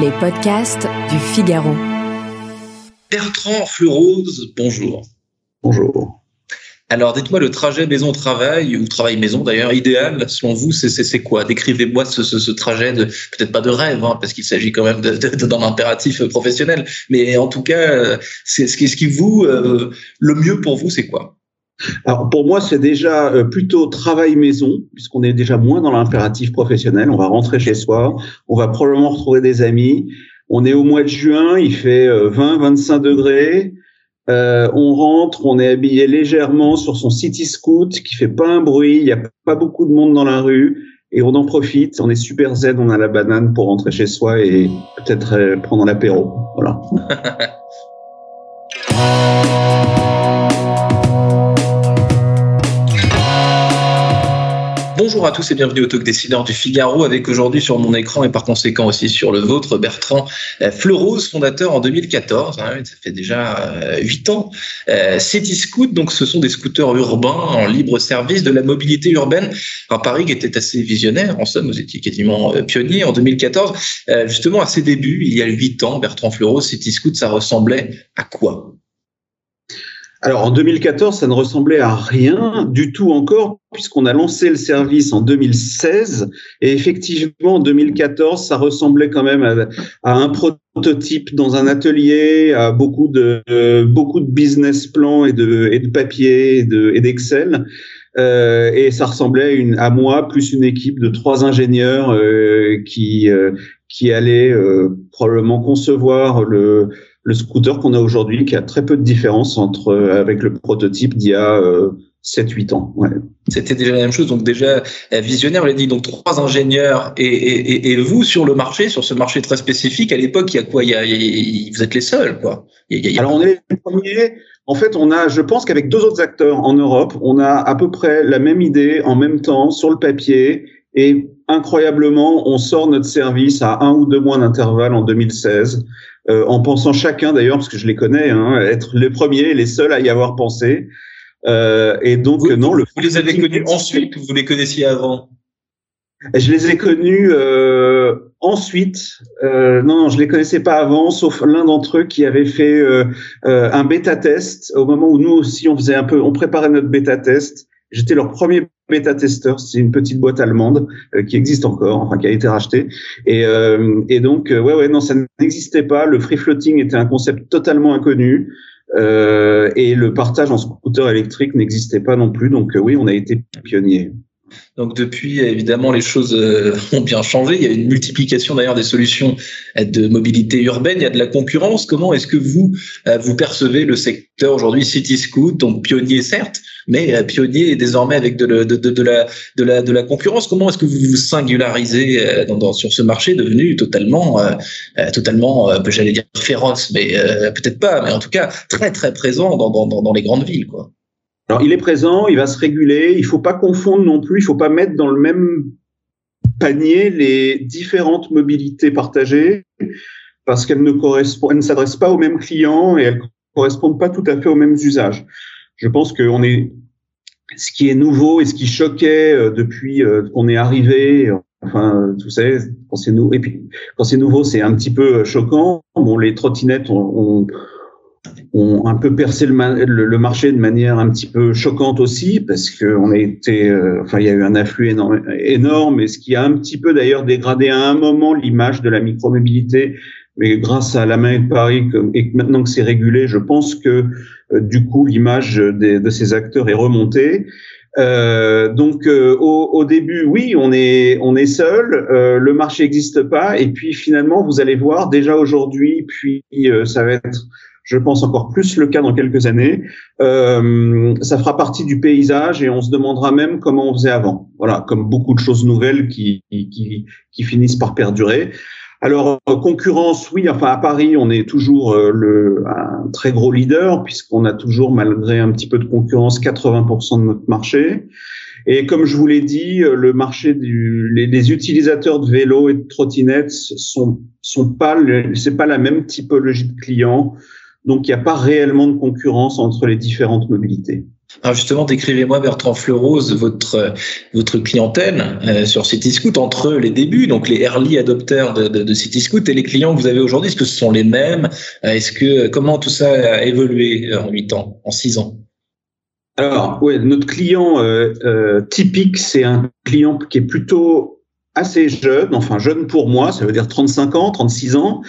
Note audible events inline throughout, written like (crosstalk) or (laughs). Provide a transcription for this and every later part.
Les podcasts du Figaro. Bertrand Fleurose, bonjour. Bonjour. Alors, dites-moi le trajet maison-travail, ou travail-maison d'ailleurs, idéal, selon vous, c'est quoi? Décrivez-moi ce, trajet, de peut-être pas de rêve, hein, parce qu'il s'agit quand même d'un impératif professionnel, mais en tout cas, c'est ce qui, vous, euh, le mieux pour vous, c'est quoi? Alors pour moi, c'est déjà euh, plutôt travail maison, puisqu'on est déjà moins dans l'impératif professionnel. On va rentrer chez soi, on va probablement retrouver des amis. On est au mois de juin, il fait 20-25 euh, degrés. Euh, on rentre, on est habillé légèrement sur son city scoot qui fait pas un bruit, il n'y a pas beaucoup de monde dans la rue et on en profite. On est super zen, on a la banane pour rentrer chez soi et peut-être prendre l'apéro. Voilà. (laughs) Bonjour à tous et bienvenue au Talk Décideur du Figaro avec aujourd'hui sur mon écran et par conséquent aussi sur le vôtre Bertrand euh, Fleurose, fondateur en 2014, hein, ça fait déjà 8 euh, ans. Euh, City Scoot, donc ce sont des scooters urbains en libre service de la mobilité urbaine. à Paris qui était assez visionnaire, en somme vous étiez quasiment pionnier en 2014. justement à ses débuts, il y a 8 ans, Bertrand Fleurose, City Scoot, ça ressemblait à quoi? Alors en 2014, ça ne ressemblait à rien du tout encore, puisqu'on a lancé le service en 2016. Et effectivement, en 2014, ça ressemblait quand même à, un prototype dans un atelier, à beaucoup de beaucoup de business plans et de, et de papier et d'Excel. Euh, et ça ressemblait à moi plus une équipe de trois ingénieurs euh, qui euh, qui allaient euh, probablement concevoir le le scooter qu'on a aujourd'hui, qui a très peu de différence entre euh, avec le prototype d'il y a 7-8 euh, ans. Ouais. C'était déjà la même chose, donc déjà visionnaire, on l'a dit, donc trois ingénieurs et, et, et, vous sur le marché, sur ce marché très spécifique, à l'époque, il y a quoi? Il y a, Vous êtes les seuls, quoi. Il y a, Alors on est les premiers. En fait, on a, je pense qu'avec deux autres acteurs en Europe, on a à peu près la même idée en même temps sur le papier et incroyablement, on sort notre service à un ou deux mois d'intervalle en 2016. Euh, en pensant chacun d'ailleurs, parce que je les connais, hein, être les premiers, les seuls à y avoir pensé. Euh, et donc vous, non, le vous les avez connus ensuite ou vous les connaissiez avant? Je les ai connus euh, ensuite. Euh, non, non, je les connaissais pas avant, sauf l'un d'entre eux qui avait fait euh, euh, un bêta test au moment où nous aussi on faisait un peu, on préparait notre bêta test. J'étais leur premier C'est une petite boîte allemande euh, qui existe encore, enfin qui a été rachetée. Et, euh, et donc, euh, ouais, ouais, non, ça n'existait pas. Le free floating était un concept totalement inconnu. et le partage en scooter électrique n'existait pas non plus. Donc oui, on a été pionniers. Donc depuis, évidemment, les choses euh, ont bien changé. Il y a une multiplication d'ailleurs des solutions de mobilité urbaine. Il y a de la concurrence. Comment est-ce que vous euh, vous percevez le secteur aujourd'hui City Scoot, donc pionnier certes, mais euh, pionnier désormais avec de, la, concurrence. Comment est-ce que vous vous singularisez dans, sur ce marché devenu totalement, totalement, j'allais dire féroce, mais peut-être pas, mais en tout cas très très présent dans, les grandes villes. Alors, il est présent, il va se réguler. Il faut pas confondre non plus. Il faut pas mettre dans le même panier les différentes mobilités partagées parce qu'elles ne s'adressent pas aux mêmes clients et elles correspondent pas tout à fait aux mêmes usages. Je pense qu'on est, ce qui est nouveau et ce qui choquait euh, depuis euh, qu'on est arrivé, enfin, vous savez, quand c'est nouveau, et puis quand c'est nouveau, c'est un petit peu euh, choquant. Bon, les trottinettes ont, ont un peu percé le, le, marché de manière un petit peu choquante aussi parce que on a été, euh, enfin il y a eu un afflux énorme, énorme, et ce qui a un petit peu d'ailleurs dégradé à un moment l'image de la micromobilité. Mais grâce à la main de Paris et maintenant que c'est régulé, je pense que euh, du coup l'image de ces acteurs est remontée. Euh, donc euh, au, début, oui, on est on est seul, euh, le marché n'existe pas, et puis finalement vous allez voir déjà aujourd'hui, puis ça va être je pense encore plus le cas dans quelques années. Euh, ça fera partie du paysage et on se demandera même comment on faisait avant. Voilà, comme beaucoup de choses nouvelles qui, qui, qui finissent par perdurer. Alors concurrence, oui. Enfin à Paris, on est toujours euh, le un très gros leader puisqu'on a toujours, malgré un petit peu de concurrence, 80% de notre marché. Et comme je vous l'ai dit, euh, le marché du, les, les, utilisateurs de vélos et de trottinettes sont sont pas c'est pas la même typologie de clients Donc, il n'y a pas réellement de concurrence entre les différentes mobilités. Alors justement, décrivez-moi Bertrand Fleurose votre votre clientèle euh, sur CityScoot entre les débuts, donc les early adopters de, de, de CityScoot et les clients que vous avez aujourd'hui. Est-ce que ce sont les mêmes? Est-ce que comment tout ça a évolué en huit ans, en six ans? Alors, oui, notre client euh, euh, typique, c'est un client qui est plutôt assez jeune, enfin jeune pour moi, ça veut dire 35 ans, 36 ans.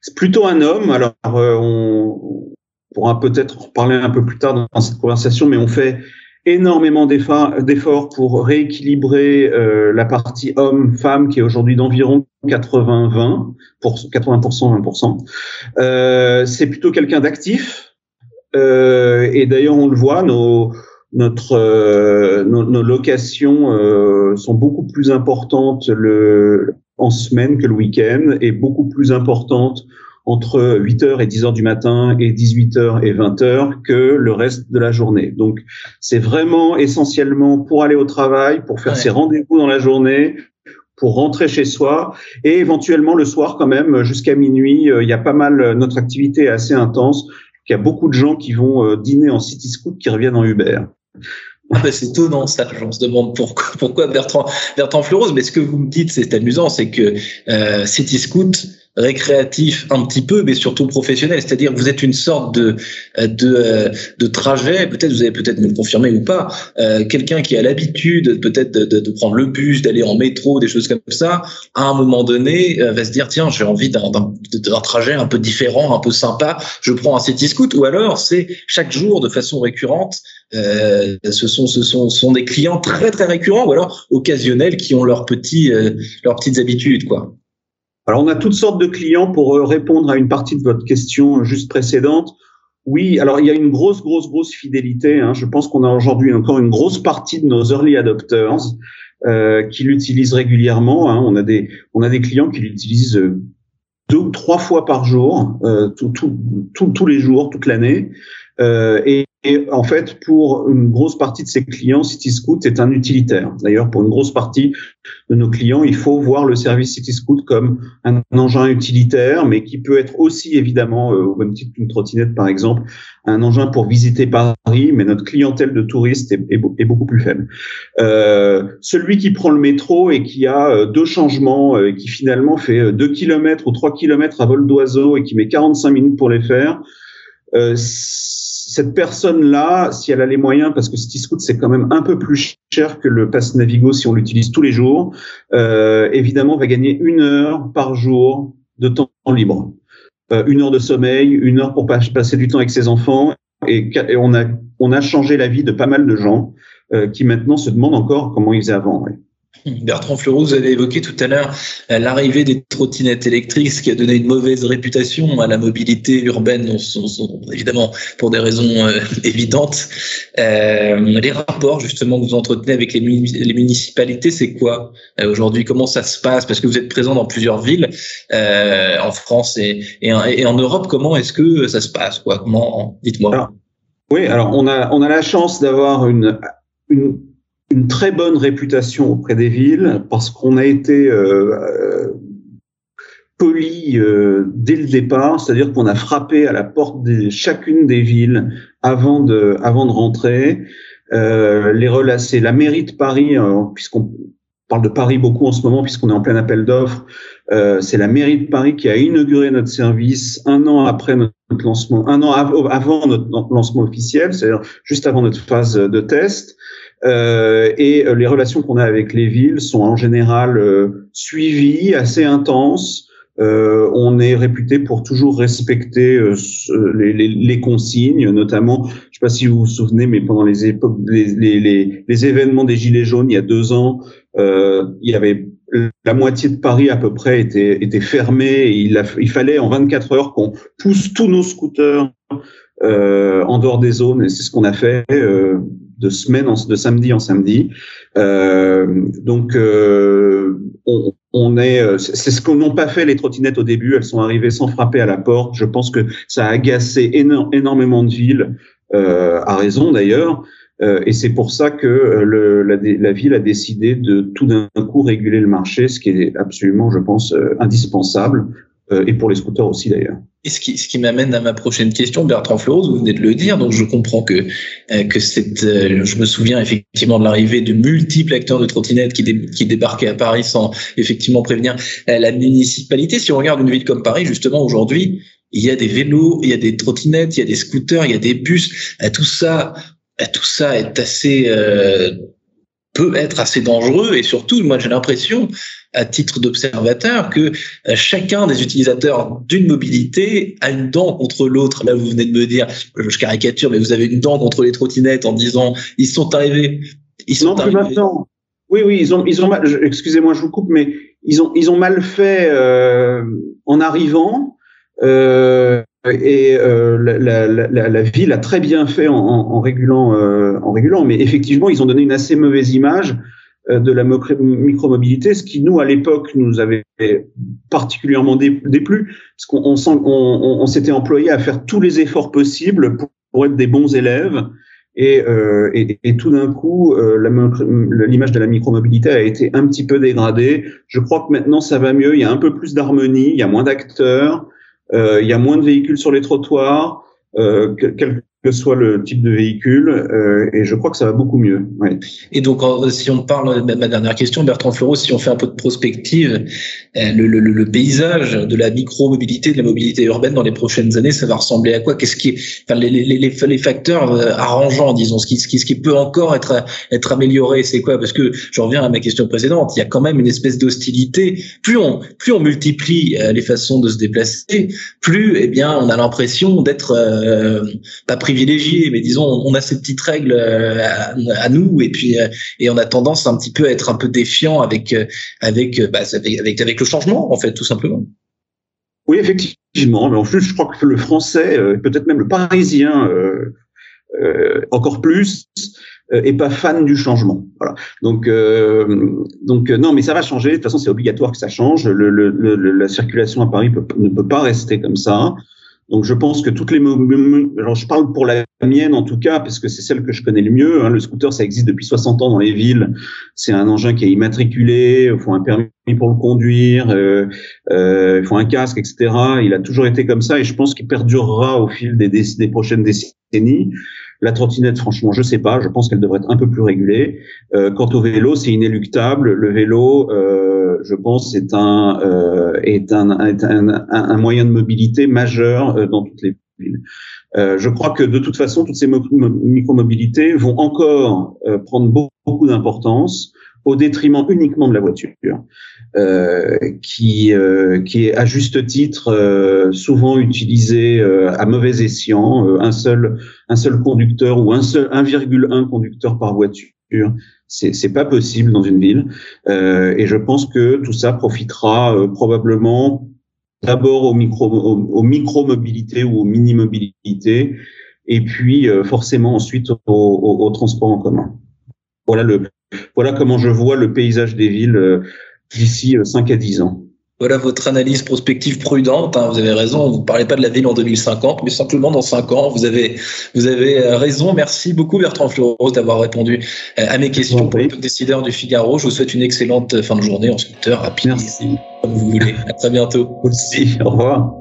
C'est plutôt un homme. Alors, euh, on, pourra peut-être en parler un peu plus tard dans cette conversation, mais on fait énormément d'efforts pour rééquilibrer euh, la partie homme-femme qui est aujourd'hui d'environ 80-20, pour 80%, 20%. Euh, c'est plutôt quelqu'un d'actif. Euh, et d'ailleurs, on le voit, nos, notre, euh, nos, nos, locations euh, sont beaucoup plus importantes le, en semaine que le week-end et beaucoup plus importantes entre 8h et 10h du matin et 18h et 20h que le reste de la journée. Donc, c'est vraiment essentiellement pour aller au travail, pour faire ses rendez-vous dans la journée, pour rentrer chez soi et éventuellement le soir quand même jusqu'à minuit. Euh, il y a pas mal, notre activité est assez intense. Il y a beaucoup de gens qui vont euh, dîner en City Scoot qui reviennent en Uber. C'est étonnant ça. On se demande pourquoi, pourquoi Bertrand, Bertrand Fleurose. Mais ce que vous me dites, c'est amusant, c'est que euh, Scoot récréatif un petit peu, mais surtout professionnel. C'est-à-dire vous êtes une sorte de de, trajet. Peut-être vous allez peut-être me le confirmer ou pas. Euh, Quelqu'un qui a l'habitude peut-être de, prendre le bus, d'aller en métro, des choses comme ça, à un moment donné euh, va se dire tiens j'ai envie d'un trajet un peu différent, un peu sympa. Je prends un city scoot. Ou alors c'est chaque jour de façon récurrente. Euh, ce sont ce sont, sont des clients très très récurrents ou alors occasionnels qui ont leurs petits leurs petites habitudes quoi. Alors, on a toutes sortes de clients pour euh, répondre à une partie de votre question juste précédente. Oui, alors il y a une grosse, grosse, grosse fidélité. Hein. Je pense qu'on a aujourd'hui encore une grosse partie de nos early adopters euh, qui l'utilisent régulièrement. Hein. On a des, on a des clients qui l'utilisent euh, deux trois fois par jour, euh, tout, tout, tous les jours, toute l'année. Euh, et, et, en fait, pour une grosse partie de ces clients, CityScoot est un utilitaire. D'ailleurs, pour une grosse partie de nos clients, il faut voir le service CityScoot comme un engin utilitaire, mais qui peut être aussi évidemment, euh, au même titre qu'une trottinette par exemple, un engin pour visiter Paris, mais notre clientèle de touristes est, beaucoup plus faible. Euh, celui qui prend le métro et qui a euh, deux changements, euh, qui finalement fait deux kilomètres ou trois kilomètres à vol d'oiseau et qui met 45 minutes pour les faire, euh, cette personne-là, si elle a les moyens, parce que CityScoot c'est quand même un peu plus cher que le Pass Navigo si on l'utilise tous les jours, euh, évidemment va gagner une heure par jour de temps libre, euh, une heure de sommeil, une heure pour passer du temps avec ses enfants, et, on a changé la vie de pas mal de gens euh, qui maintenant se demandent encore comment ils faisaient avant. Bertrand Fleurot, vous avez évoqué tout à l'heure euh, l'arrivée des trottinettes électriques, ce qui a donné une mauvaise réputation à la mobilité urbaine, évidemment pour des raisons euh, évidentes. Euh, les rapports justement que vous entretenez avec les, municipalités, c'est quoi aujourd'hui? Comment ça se passe? Parce que vous êtes présent dans plusieurs villes en France et, en Europe. Comment est-ce que ça se passe Comment? Dites-moi. Oui, alors on a on a la chance d'avoir une une très bonne réputation auprès des villes parce qu'on a été euh, euh, poli euh, dès le départ, c'est-à-dire qu'on a frappé à la porte de chacune des villes avant de, avant de rentrer. Euh, les relacer, la mairie de Paris, euh, puisqu'on parle de Paris beaucoup en ce moment, puisqu'on est en plein appel d'offres, euh, c'est la mairie de Paris qui a inauguré notre service un an après notre lancement, un an av avant notre lancement officiel, c'est-à-dire juste avant notre phase de test. Euh, et euh, les relations qu'on a avec les villes sont en général euh, suivies, assez intenses. Euh, on est réputé pour toujours respecter euh, les, les, les, consignes, notamment, je ne sais pas si vous vous souvenez, mais pendant les époques, les, les, événements des Gilets jaunes, il y a deux ans, euh, il y avait la moitié de Paris à peu près était, était fermée. Il, a, il fallait en 24 heures qu'on pousse tous nos scooters euh, en dehors des zones, et c'est ce qu'on a fait euh, de semaine, en, de samedi en samedi. Euh, donc, euh, on, on, est, euh, c'est ce qu'on n'ont pas fait les trottinettes au début. Elles sont arrivées sans frapper à la porte. Je pense que ça a agacé énormément de villes, euh, à raison d'ailleurs. et c'est pour ça que le, la, la, ville a décidé de tout d'un coup réguler le marché, ce qui est absolument, je pense, indispensable euh, et pour les scooters aussi d'ailleurs. Et ce qui, ce qui m'amène à ma prochaine question, Bertrand Fleuros, vous venez de le dire, donc je comprends que euh, que cette, euh, je me souviens effectivement de l'arrivée de multiples acteurs de trottinettes qui, qui débarquaient à Paris sans effectivement prévenir la municipalité. Si on regarde une ville comme Paris, justement aujourd'hui, il y a des vélos, il y a des trottinettes, il y a des scooters, il y a des bus. tout ça, tout ça est assez peut être assez dangereux et surtout, moi j'ai l'impression, à titre d'observateur, que euh, chacun des utilisateurs d'une mobilité a une dent contre l'autre. Là, vous venez de me dire, je caricature, mais vous avez une dent contre les trottinettes en disant, ils sont arrivés. Ils sont non, arrivés. plus maintenant. Oui, oui, ils ont, ils ont mal, excusez-moi, je vous coupe, mais ils ont, ils ont mal fait euh, en arrivant. Euh, et euh, la, la, la, ville a très bien fait en, en, régulant, euh, en régulant, mais effectivement, ils ont donné une assez mauvaise image euh, de la micromobilité, ce qui nous à l'époque nous avait particulièrement déplu, parce qu'on on, s'était employé à faire tous les efforts possibles pour, pour être des bons élèves. Et, euh, et, tout d'un coup, l'image de la micromobilité a été un petit peu dégradée. Je crois que maintenant ça va mieux. Il y a un peu plus d'harmonie, il y a moins d'acteurs. Euh, il y a moins de véhicules sur les trottoirs, euh, que soit le type de véhicule, euh, et je crois que ça va beaucoup mieux. Ouais. Et donc, si on parle, ma dernière question, Bertrand Fleureau, si on fait un peu de prospective, le, le, le paysage de la micro-mobilité, de la mobilité urbaine dans les prochaines années, ça va ressembler à quoi? Qu'est-ce qui, est, enfin, les, les, les, facteurs arrangeants, disons, ce qui, ce qui, ce qui peut encore être être amélioré, c'est quoi? Parce que je reviens à ma question précédente, il y a quand même une espèce d'hostilité. Plus on plus on multiplie les façons de se déplacer, plus, eh bien, on a l'impression d'être euh, pas mais disons, on a ces petites règles euh, à, nous, et puis euh, et on a tendance un petit peu à être un peu défiant avec avec bah, avec, avec le changement, en fait, tout simplement. Oui, effectivement. Mais en plus, je crois que le français, peut-être même le parisien, encore plus, est pas fan du changement. Voilà. Donc, donc non, mais ça va changer. De toute façon, c'est obligatoire que ça change. La circulation à Paris ne peut pas rester comme ça. Donc je pense que toutes les alors je parle pour la mienne en tout cas parce que c'est celle que je connais le mieux. Hein. Le scooter ça existe depuis 60 ans dans les villes. C'est un engin qui est immatriculé, il faut un permis pour le conduire, euh, euh, il faut un casque, etc. Il a toujours été comme ça et je pense qu'il perdurera au fil des, des prochaines décennies. La trottinette, franchement, je sais pas. Je pense qu'elle devrait être un peu plus régulée. Euh, quant au vélo, c'est inéluctable. Le vélo, euh, je pense, est un, euh, est un, moyen de mobilité majeur euh, dans toutes les villes. Je crois que de toute façon, toutes ces micromobilités vont encore prendre beaucoup d'importance au détriment uniquement de la voiture, euh, qui, euh, qui est à juste titre euh, souvent utilisée euh, à mauvais escient, euh, un seul un seul conducteur ou un seul 1,1 conducteur par voiture. C'est c'est pas possible dans une ville, et je pense que tout ça profitera probablement d'abord aux micro aux, micro mobilités ou aux mini mobilités, et puis forcément ensuite au, au, au transport en commun. Voilà le voilà comment je vois le paysage des villes euh, d'ici 5 euh, à 10 ans. Voilà votre analyse prospective prudente. Hein, vous avez raison. Vous ne parlez pas de la ville en 2050, mais simplement dans 5 ans. Vous avez, vous avez euh, raison. Merci beaucoup, Bertrand Floros, d'avoir répondu à mes questions pour le décideur du Figaro. Je vous souhaite une excellente fin de journée en scooter rapide. Merci. Comme vous voulez. À très bientôt. Au revoir.